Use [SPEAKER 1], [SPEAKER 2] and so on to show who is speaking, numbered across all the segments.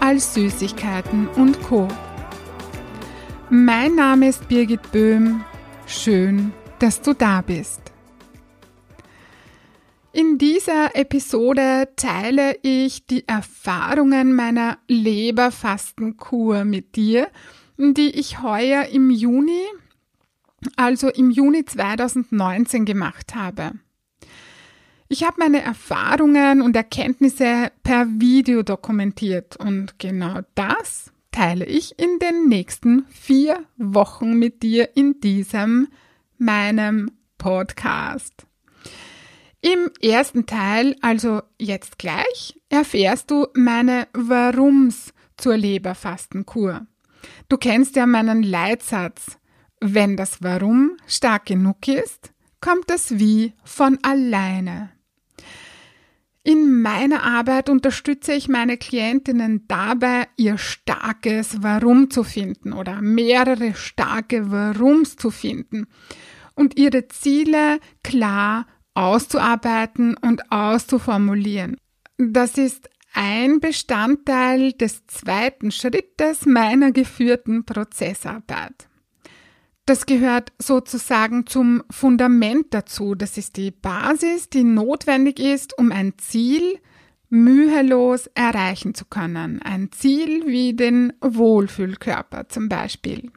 [SPEAKER 1] als Süßigkeiten und Co. Mein Name ist Birgit Böhm. Schön, dass du da bist. In dieser Episode teile ich die Erfahrungen meiner Leberfastenkur mit dir, die ich heuer im Juni, also im Juni 2019 gemacht habe. Ich habe meine Erfahrungen und Erkenntnisse per Video dokumentiert und genau das teile ich in den nächsten vier Wochen mit dir in diesem meinem Podcast. Im ersten Teil, also jetzt gleich, erfährst du meine Warums zur Leberfastenkur. Du kennst ja meinen Leitsatz. Wenn das Warum stark genug ist, kommt das Wie von alleine. In meiner Arbeit unterstütze ich meine Klientinnen dabei, ihr starkes Warum zu finden oder mehrere starke Warums zu finden und ihre Ziele klar auszuarbeiten und auszuformulieren. Das ist ein Bestandteil des zweiten Schrittes meiner geführten Prozessarbeit. Das gehört sozusagen zum Fundament dazu. Das ist die Basis, die notwendig ist, um ein Ziel mühelos erreichen zu können. Ein Ziel wie den Wohlfühlkörper zum Beispiel.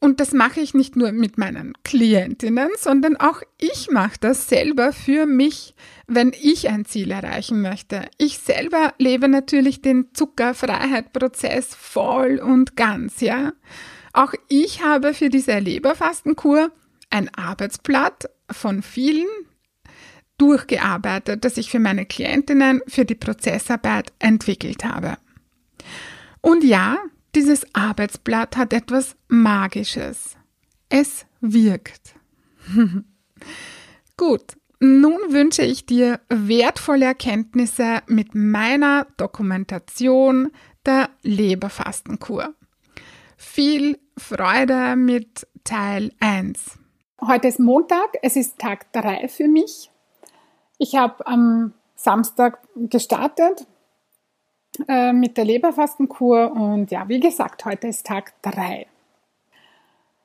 [SPEAKER 1] Und das mache ich nicht nur mit meinen Klientinnen, sondern auch ich mache das selber für mich, wenn ich ein Ziel erreichen möchte. Ich selber lebe natürlich den Zuckerfreiheit-Prozess voll und ganz, ja. Auch ich habe für diese Leberfastenkur ein Arbeitsblatt von vielen durchgearbeitet, das ich für meine Klientinnen für die Prozessarbeit entwickelt habe. Und ja, dieses Arbeitsblatt hat etwas Magisches. Es wirkt. Gut, nun wünsche ich dir wertvolle Erkenntnisse mit meiner Dokumentation der Leberfastenkur. Viel Freude mit Teil 1. Heute ist Montag, es ist Tag 3 für mich. Ich habe am Samstag gestartet äh, mit der Leberfastenkur und ja, wie gesagt, heute ist Tag 3.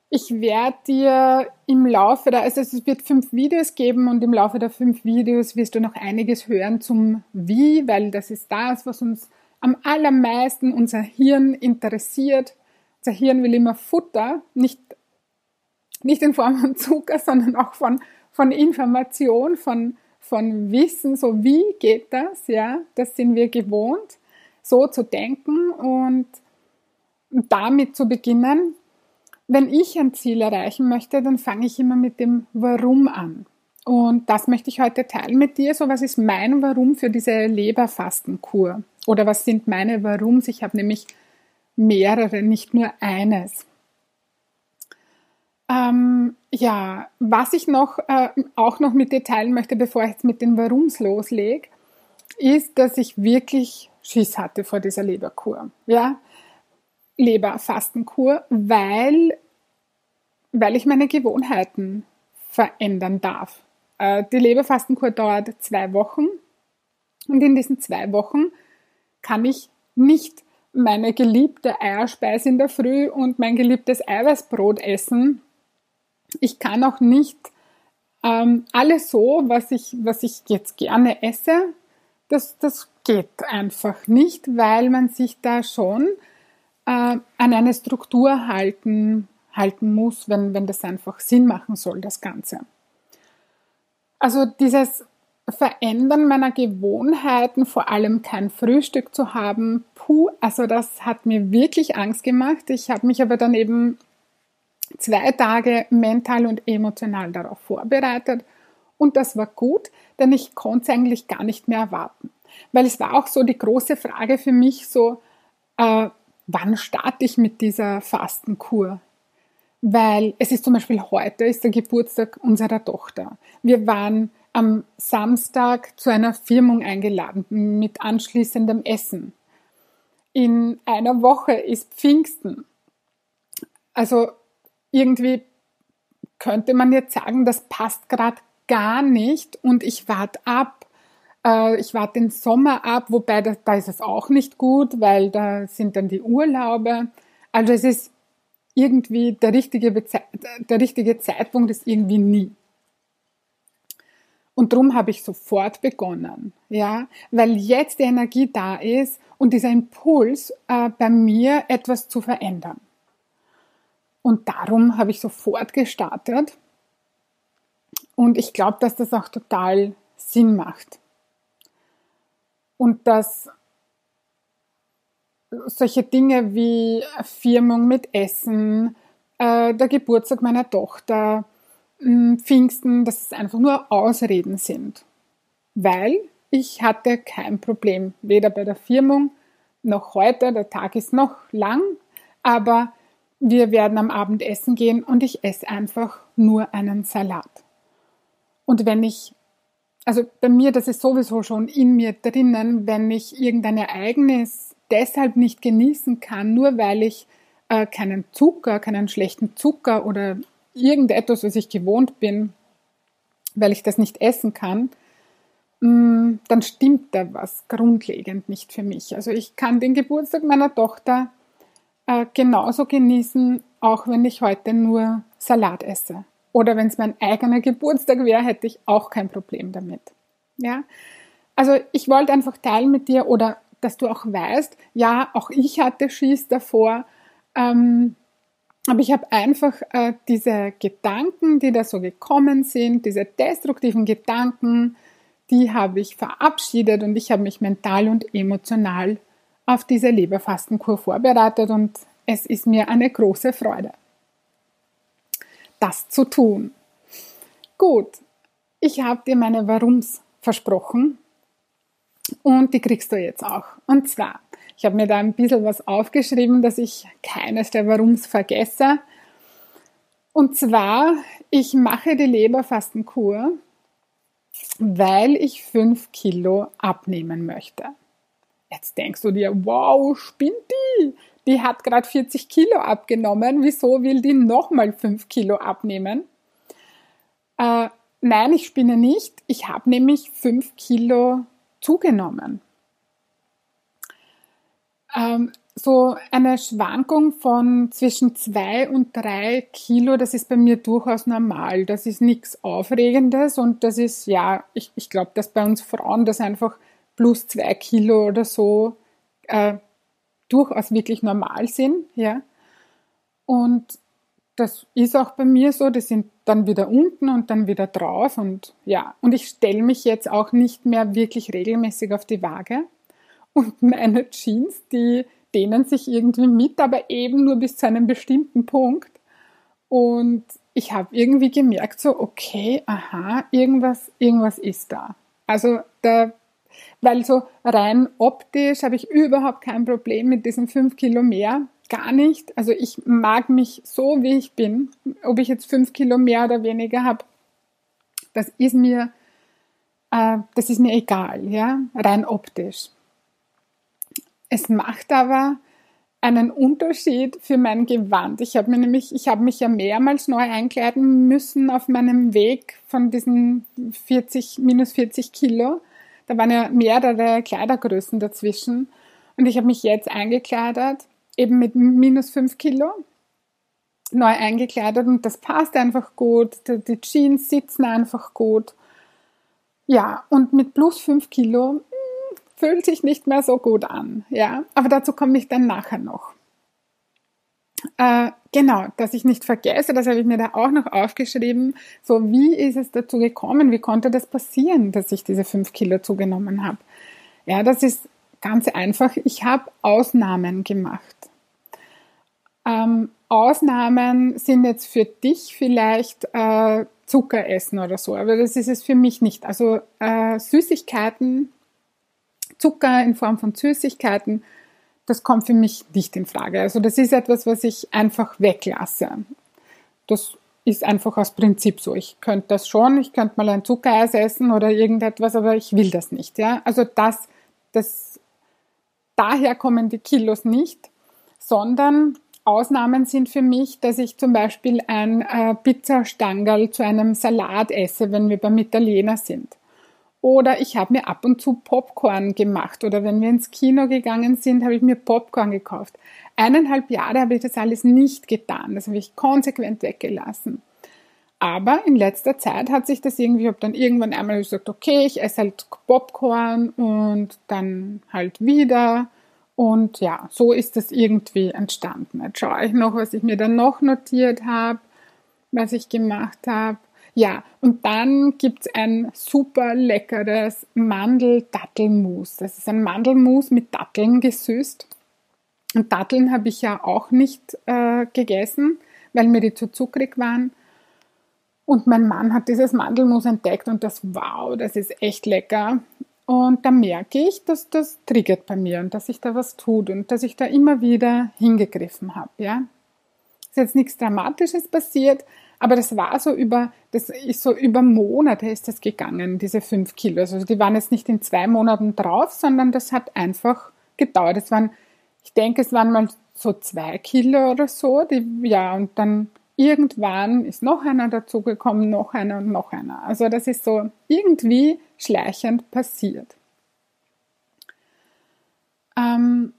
[SPEAKER 1] Ich werde dir im Laufe der, also es wird fünf Videos geben und im Laufe der fünf Videos wirst du noch einiges hören zum Wie, weil das ist das, was uns am allermeisten unser Hirn interessiert. Unser Hirn will immer Futter, nicht, nicht in Form von Zucker, sondern auch von, von Information, von, von Wissen, so wie geht das, ja, das sind wir gewohnt so zu denken und damit zu beginnen. Wenn ich ein Ziel erreichen möchte, dann fange ich immer mit dem Warum an. Und das möchte ich heute teilen mit dir. So, was ist mein Warum für diese Leberfastenkur? Oder was sind meine Warums? Ich habe nämlich mehrere, nicht nur eines. Ähm, ja, was ich noch äh, auch noch mit dir teilen möchte, bevor ich jetzt mit den Warums loslege, ist, dass ich wirklich Schiss hatte vor dieser Leberkur. Ja, Leberfastenkur, weil, weil ich meine Gewohnheiten verändern darf. Äh, die Leberfastenkur dauert zwei Wochen und in diesen zwei Wochen kann ich nicht meine geliebte Eierspeise in der Früh und mein geliebtes Eiweißbrot essen. Ich kann auch nicht ähm, alles so, was ich, was ich jetzt gerne esse, das, das geht einfach nicht, weil man sich da schon äh, an eine Struktur halten, halten muss, wenn, wenn das einfach Sinn machen soll, das Ganze. Also dieses Verändern meiner Gewohnheiten, vor allem kein Frühstück zu haben, puh, also das hat mir wirklich Angst gemacht. Ich habe mich aber dann eben zwei Tage mental und emotional darauf vorbereitet und das war gut, denn ich konnte es eigentlich gar nicht mehr erwarten. Weil es war auch so die große Frage für mich so, äh, wann starte ich mit dieser Fastenkur? Weil es ist zum Beispiel heute ist der Geburtstag unserer Tochter. Wir waren am Samstag zu einer Firmung eingeladen mit anschließendem Essen. In einer Woche ist Pfingsten. Also irgendwie könnte man jetzt sagen, das passt gerade gar nicht und ich warte ab. Äh, ich warte den Sommer ab, wobei da, da ist es auch nicht gut, weil da sind dann die Urlaube. Also es ist irgendwie der richtige, der richtige Zeitpunkt ist irgendwie nie. Und darum habe ich sofort begonnen, ja, weil jetzt die Energie da ist und dieser Impuls äh, bei mir etwas zu verändern. Und darum habe ich sofort gestartet. Und ich glaube, dass das auch total Sinn macht. Und dass solche Dinge wie Firmung mit Essen, äh, der Geburtstag meiner Tochter, mh, Pfingsten, dass es einfach nur Ausreden sind. Weil ich hatte kein Problem, weder bei der Firmung noch heute, der Tag ist noch lang, aber wir werden am Abend essen gehen und ich esse einfach nur einen Salat. Und wenn ich, also bei mir, das ist sowieso schon in mir drinnen, wenn ich irgendein Ereignis deshalb nicht genießen kann, nur weil ich äh, keinen Zucker, keinen schlechten Zucker oder irgendetwas, was ich gewohnt bin, weil ich das nicht essen kann, mh, mm, dann stimmt da was grundlegend nicht für mich. Also ich kann den Geburtstag meiner Tochter äh, genauso genießen, auch wenn ich heute nur Salat esse. Oder wenn es mein eigener Geburtstag wäre, hätte ich auch kein Problem damit. Ja? Also ich wollte einfach teilen mit dir oder dass du auch weißt, ja, auch ich hatte Schieß davor, ähm, aber ich habe einfach äh, diese Gedanken, die da so gekommen sind, diese destruktiven Gedanken, die habe ich verabschiedet und ich habe mich mental und emotional auf diese Leberfastenkur vorbereitet und es ist mir eine große Freude, das zu tun. Gut, ich habe dir meine Warums versprochen und die kriegst du jetzt auch. Und zwar, ich habe mir da ein bisschen was aufgeschrieben, dass ich keines der Warums vergesse. Und zwar, ich mache die Leberfastenkur, weil ich fünf Kilo abnehmen möchte. Jetzt denkst du dir, wow, spinnt die? Die hat gerade 40 Kilo abgenommen. Wieso will die nochmal 5 Kilo abnehmen? Äh, nein, ich spinne nicht. Ich habe nämlich 5 Kilo zugenommen. Ähm, so eine Schwankung von zwischen 2 und 3 Kilo, das ist bei mir durchaus normal. Das ist nichts Aufregendes und das ist, ja, ich, ich glaube, dass bei uns Frauen das einfach plus zwei Kilo oder so äh, durchaus wirklich normal sind, ja. Und das ist auch bei mir so, die sind dann wieder unten und dann wieder drauf und ja, und ich stelle mich jetzt auch nicht mehr wirklich regelmäßig auf die Waage und meine Jeans, die dehnen sich irgendwie mit, aber eben nur bis zu einem bestimmten Punkt und ich habe irgendwie gemerkt so, okay, aha, irgendwas, irgendwas ist da. Also da weil so rein optisch habe ich überhaupt kein Problem mit diesen fünf Kilo mehr. Gar nicht. Also ich mag mich so, wie ich bin. Ob ich jetzt fünf Kilo mehr oder weniger habe, das ist mir, äh, das ist mir egal, ja, rein optisch. Es macht aber einen Unterschied für mein Gewand. Ich habe mir nämlich, ich habe mich ja mehrmals neu einkleiden müssen auf meinem Weg von diesen 40, minus 40 Kilo. Da waren ja mehrere Kleidergrößen dazwischen. Und ich habe mich jetzt eingekleidet, eben mit minus fünf Kilo, neu eingekleidet und das passt einfach gut. Die Jeans sitzen einfach gut. Ja, und mit plus fünf Kilo hm, fühlt sich nicht mehr so gut an. Ja, aber dazu komme ich dann nachher noch. Äh, genau, dass ich nicht vergesse, das habe ich mir da auch noch aufgeschrieben. So, wie ist es dazu gekommen? Wie konnte das passieren, dass ich diese fünf Kilo zugenommen habe? Ja, das ist ganz einfach. Ich habe Ausnahmen gemacht. Ähm, Ausnahmen sind jetzt für dich vielleicht äh, Zucker essen oder so, aber das ist es für mich nicht. Also äh, Süßigkeiten Zucker in Form von Süßigkeiten, das kommt für mich nicht in Frage. Also das ist etwas, was ich einfach weglasse. Das ist einfach aus Prinzip so. Ich könnte das schon, ich könnte mal ein Zuckereis essen oder irgendetwas, aber ich will das nicht, ja. Also das, das, daher kommen die Kilos nicht, sondern Ausnahmen sind für mich, dass ich zum Beispiel ein äh, Pizzastangerl zu einem Salat esse, wenn wir beim Italiener sind. Oder ich habe mir ab und zu Popcorn gemacht. Oder wenn wir ins Kino gegangen sind, habe ich mir Popcorn gekauft. Eineinhalb Jahre habe ich das alles nicht getan. Das habe ich konsequent weggelassen. Aber in letzter Zeit hat sich das irgendwie, ich habe dann irgendwann einmal gesagt, okay, ich esse halt Popcorn und dann halt wieder. Und ja, so ist das irgendwie entstanden. Jetzt schaue ich noch, was ich mir dann noch notiert habe, was ich gemacht habe. Ja, und dann gibt's ein super leckeres Mandel-Dattelmus. Das ist ein Mandelmus mit Datteln gesüßt. Und Datteln habe ich ja auch nicht äh, gegessen, weil mir die zu zuckrig waren. Und mein Mann hat dieses Mandelmus entdeckt und das, wow, das ist echt lecker. Und da merke ich, dass das triggert bei mir und dass sich da was tut und dass ich da immer wieder hingegriffen habe, ja. Ist jetzt nichts Dramatisches passiert, aber das war so über, das ist so über Monate ist das gegangen, diese fünf Kilo. Also die waren jetzt nicht in zwei Monaten drauf, sondern das hat einfach gedauert. Es waren, ich denke, es waren mal so zwei Kilo oder so, die, ja, und dann irgendwann ist noch einer dazugekommen, noch einer und noch einer. Also das ist so irgendwie schleichend passiert. Ähm,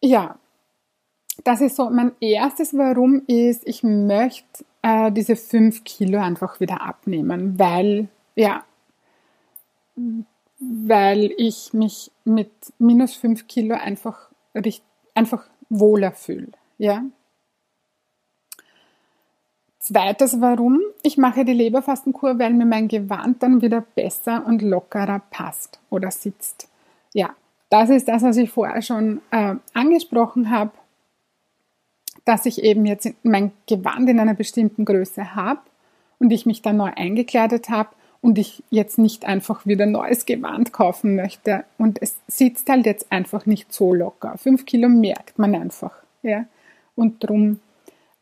[SPEAKER 1] ja, das ist so mein erstes Warum ist, ich möchte äh, diese fünf Kilo einfach wieder abnehmen, weil, ja, weil ich mich mit minus fünf Kilo einfach, einfach wohler fühle, ja. Zweites Warum? Ich mache die Leberfastenkur, weil mir mein Gewand dann wieder besser und lockerer passt oder sitzt. Ja, das ist das, was ich vorher schon äh, angesprochen habe dass ich eben jetzt mein Gewand in einer bestimmten Größe habe und ich mich dann neu eingekleidet habe und ich jetzt nicht einfach wieder neues Gewand kaufen möchte. Und es sitzt halt jetzt einfach nicht so locker. Fünf Kilo merkt man einfach. Ja? Und drum,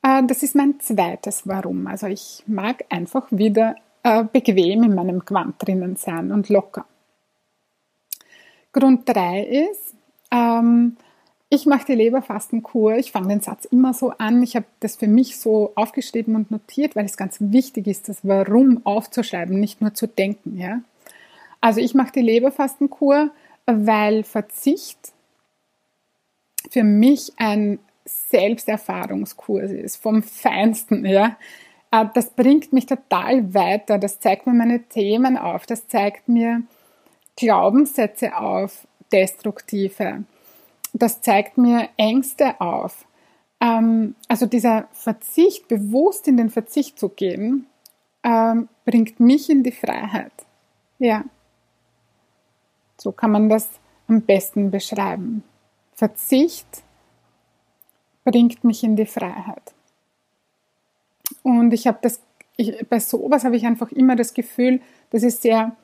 [SPEAKER 1] äh, das ist mein zweites Warum. Also ich mag einfach wieder äh, bequem in meinem Gewand drinnen sein und locker. Grund drei ist, ähm, ich mache die Leberfastenkur. Ich fange den Satz immer so an. Ich habe das für mich so aufgeschrieben und notiert, weil es ganz wichtig ist, das Warum aufzuschreiben, nicht nur zu denken. Ja? Also ich mache die Leberfastenkur, weil Verzicht für mich ein Selbsterfahrungskurs ist, vom Feinsten. Ja? Äh, das bringt mich total weiter. Das zeigt mir meine Themen auf. Das zeigt mir Glaubenssätze auf, destruktive das zeigt mir Ängste auf. Ähm, also dieser Verzicht, bewusst in den Verzicht zu gehen, ähm, bringt mich in die Freiheit. Ja. So kann man das am besten beschreiben. Verzicht bringt mich in die Freiheit. Und ich habe das, ich, bei sowas habe ich einfach immer das Gefühl, das ist sehr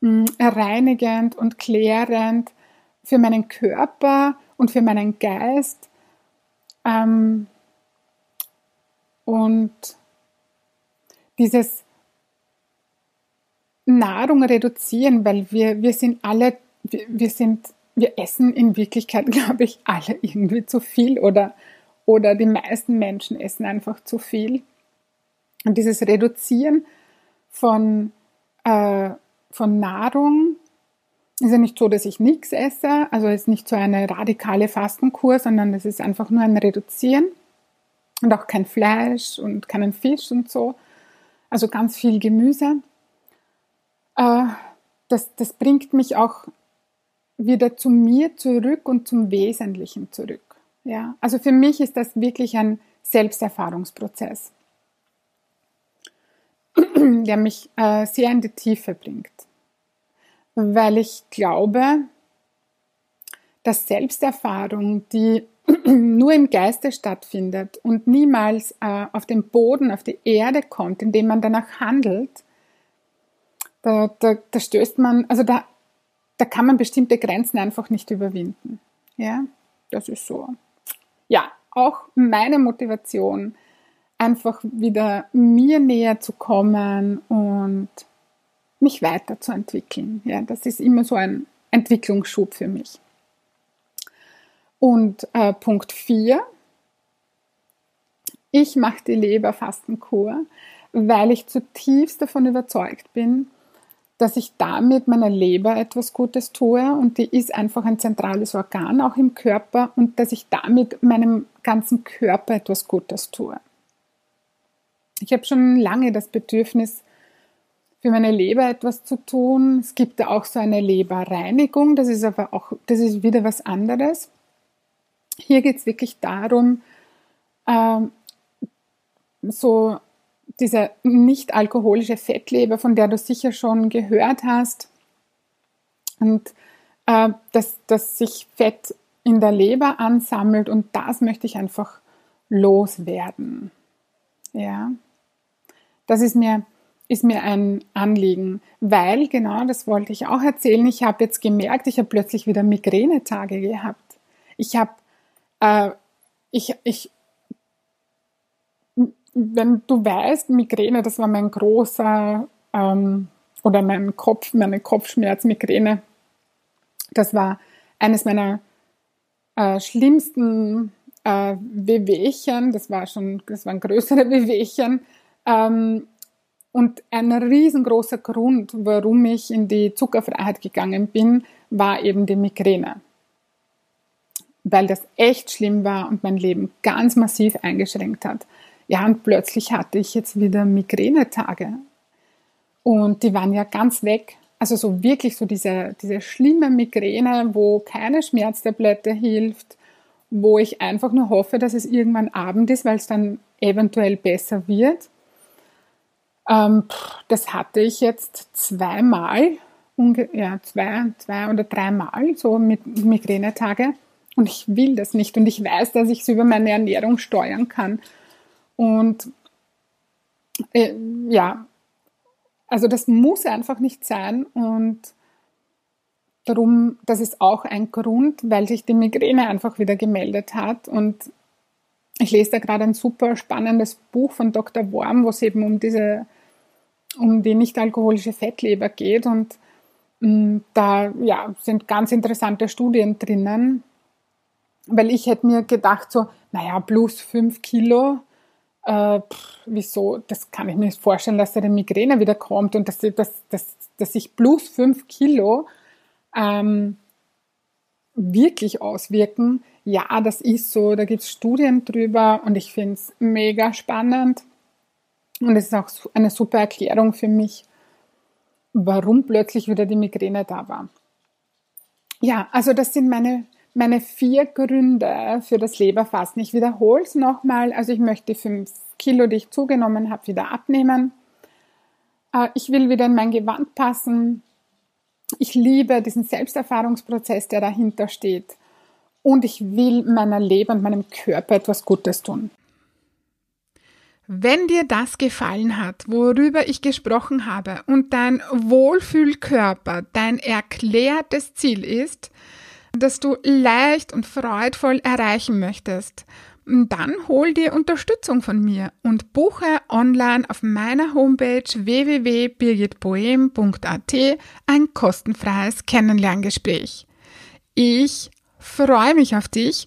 [SPEAKER 1] mh, mm, reinigend und klärend für meinen Körper und für meinen Geist. Ähm, und dieses Nahrung reduzieren, weil wir, wir sind alle, wir, wir sind, wir essen in Wirklichkeit, glaube ich, alle irgendwie zu viel oder, oder die meisten Menschen essen einfach zu viel. Und dieses Reduzieren von, äh, von Nahrung ist ja nicht so, dass ich nichts esse, also es ist nicht so eine radikale Fastenkur, sondern es ist einfach nur ein Reduzieren und auch kein Fleisch und keinen Fisch und so. Also ganz viel Gemüse. Äh, das, das bringt mich auch wieder zu mir zurück und zum Wesentlichen zurück. Ja, also für mich ist das wirklich ein Selbsterfahrungsprozess, der mich äh, sehr in die Tiefe bringt weil ich glaube, dass Selbsterfahrung, die nur im Geiste stattfindet und niemals äh, auf den Boden, auf die Erde kommt, indem man danach handelt, da, da, da stößt man, also da, da kann man bestimmte Grenzen einfach nicht überwinden. Ja, das ist so. Ja, auch meine Motivation, einfach wieder mir näher zu kommen und mich weiterzuentwickeln. Ja, das ist immer so ein Entwicklungsschub für mich. Und äh, Punkt 4, ich mache die Leberfastenkur, weil ich zutiefst davon überzeugt bin, dass ich damit meiner Leber etwas Gutes tue und die ist einfach ein zentrales Organ auch im Körper und dass ich damit meinem ganzen Körper etwas Gutes tue. Ich habe schon lange das Bedürfnis, für meine Leber etwas zu tun. Es gibt auch so eine Leberreinigung, das ist aber auch, das ist wieder was anderes. Hier geht es wirklich darum, ähm, so diese nicht alkoholische Fettleber, von der du sicher schon gehört hast, und äh, dass, dass sich Fett in der Leber ansammelt und das möchte ich einfach loswerden. Ja, das ist mir, ist mir ein Anliegen, weil genau das wollte ich auch erzählen. Ich habe jetzt gemerkt, ich habe plötzlich wieder Migränetage gehabt. Ich habe, äh, ich, ich wenn du weißt, Migräne, das war mein großer, ähm, oder mein Kopf, meine Kopfschmerz-Migräne, das war eines meiner äh, schlimmsten äh, Wehwehchen, das war schon, das waren größere Wehwehchen, ähm, und ein riesengroßer Grund, warum ich in die Zuckerfreiheit gegangen bin, war eben die Migräne. Weil das echt schlimm war und mein Leben ganz massiv eingeschränkt hat. Ja, und plötzlich hatte ich jetzt wieder Migränetage. Und die waren ja ganz weg. Also so wirklich so diese, diese schlimme Migräne, wo keine Schmerztablette hilft, wo ich einfach nur hoffe, dass es irgendwann Abend ist, weil es dann eventuell besser wird. Ähm, das hatte ich jetzt zweimal, ja, zwei, zwei oder dreimal so mit Migränetage. Und ich will das nicht. Und ich weiß, dass ich es über meine Ernährung steuern kann. Und äh, ja, also das muss einfach nicht sein und darum, das ist auch ein Grund, weil sich die Migräne einfach wieder gemeldet hat und ich lese da gerade ein super spannendes Buch von Dr. Worm, wo es eben um diese, um die nicht-alkoholische Fettleber geht und mh, mm, da ja, sind ganz interessante Studien drinnen, weil ich hätte mir gedacht so, naja, plus fünf Kilo, äh, pff, wieso, das kann ich mir nicht vorstellen, dass da die Migräne wieder kommt und dass, dass, dass, dass sich plus fünf Kilo ähm, wirklich auswirken. Ja, das ist so, da gibt es Studien drüber und ich finde es mega spannend. Und es ist auch eine super Erklärung für mich, warum plötzlich wieder die Migräne da war. Ja, also das sind meine meine vier Gründe für das Leberfasten. Ich wiederhole es nochmal. Also ich möchte fünf Kilo, die ich zugenommen habe, wieder abnehmen. Äh, ich will wieder in mein Gewand passen. Ich liebe diesen Selbsterfahrungsprozess, der dahinter steht. Und ich will meiner Leber und meinem Körper etwas Gutes tun.
[SPEAKER 2] Wenn dir das gefallen hat, worüber ich gesprochen habe und dein Wohlfühlkörper dein erklärtes Ziel ist, das du leicht und freudvoll erreichen möchtest, dann hol dir Unterstützung von mir und buche online auf meiner Homepage www.birgitboehm.at ein kostenfreies Kennenlerngespräch. Ich freue mich auf dich